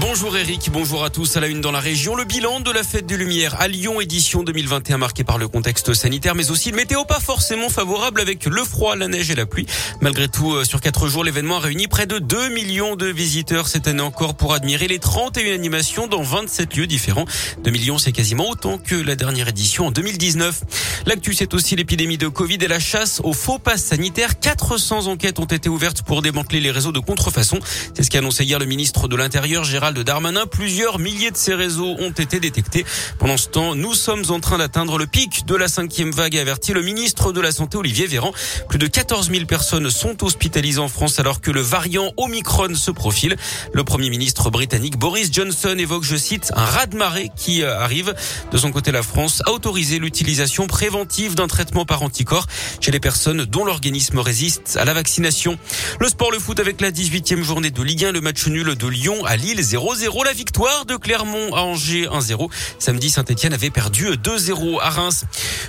Bonjour Eric, bonjour à tous. À la une dans la région, le bilan de la fête des Lumières à Lyon édition 2021 marqué par le contexte sanitaire mais aussi le météo pas forcément favorable avec le froid, la neige et la pluie. Malgré tout, euh, sur quatre jours, l'événement a réuni près de 2 millions de visiteurs cette année encore pour admirer les 31 animations dans 27 lieux différents. 2 millions, c'est quasiment autant que la dernière édition en 2019. L'actu, c'est aussi l'épidémie de Covid et la chasse aux faux passes sanitaires. 400 enquêtes ont été ouvertes pour démanteler les réseaux de contrefaçon. C'est ce qu'a annoncé hier le ministre de l'Intérieur, Gérard de Darmanin. Plusieurs milliers de ces réseaux ont été détectés. Pendant ce temps, nous sommes en train d'atteindre le pic de la cinquième vague, a averti le ministre de la Santé Olivier Véran. Plus de 14 000 personnes sont hospitalisées en France alors que le variant Omicron se profile. Le premier ministre britannique Boris Johnson évoque, je cite, un raz-de-marée qui euh, arrive. De son côté, la France a autorisé l'utilisation préventive d'un traitement par anticorps chez les personnes dont l'organisme résiste à la vaccination. Le sport, le foot avec la 18e journée de Ligue 1, le match nul de Lyon à Lille 0-0. La victoire de Clermont à Angers 1-0. Samedi, Saint-Etienne avait perdu 2-0 à Reims.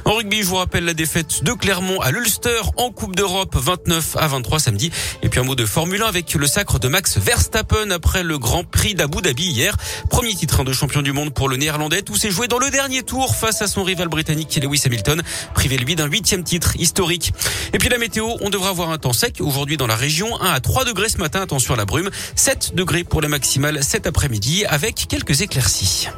En rugby, je vous rappelle la défaite de Clermont à l'Ulster en Coupe d'Europe 29 à 23 samedi. Et puis un mot de Formule 1 avec le sacre de Max Verstappen après le Grand Prix d'Abu Dhabi hier. Premier titre de champion du monde pour le néerlandais. Tout s'est joué dans le dernier tour face à son rival britannique Lewis Hamilton. Privé lui d'un huitième titre historique. Et puis la météo, on devra avoir un temps sec aujourd'hui dans la région. 1 à 3 degrés ce matin, attention à la brume. 7 degrés pour la maximale cet après-midi avec quelques éclaircies.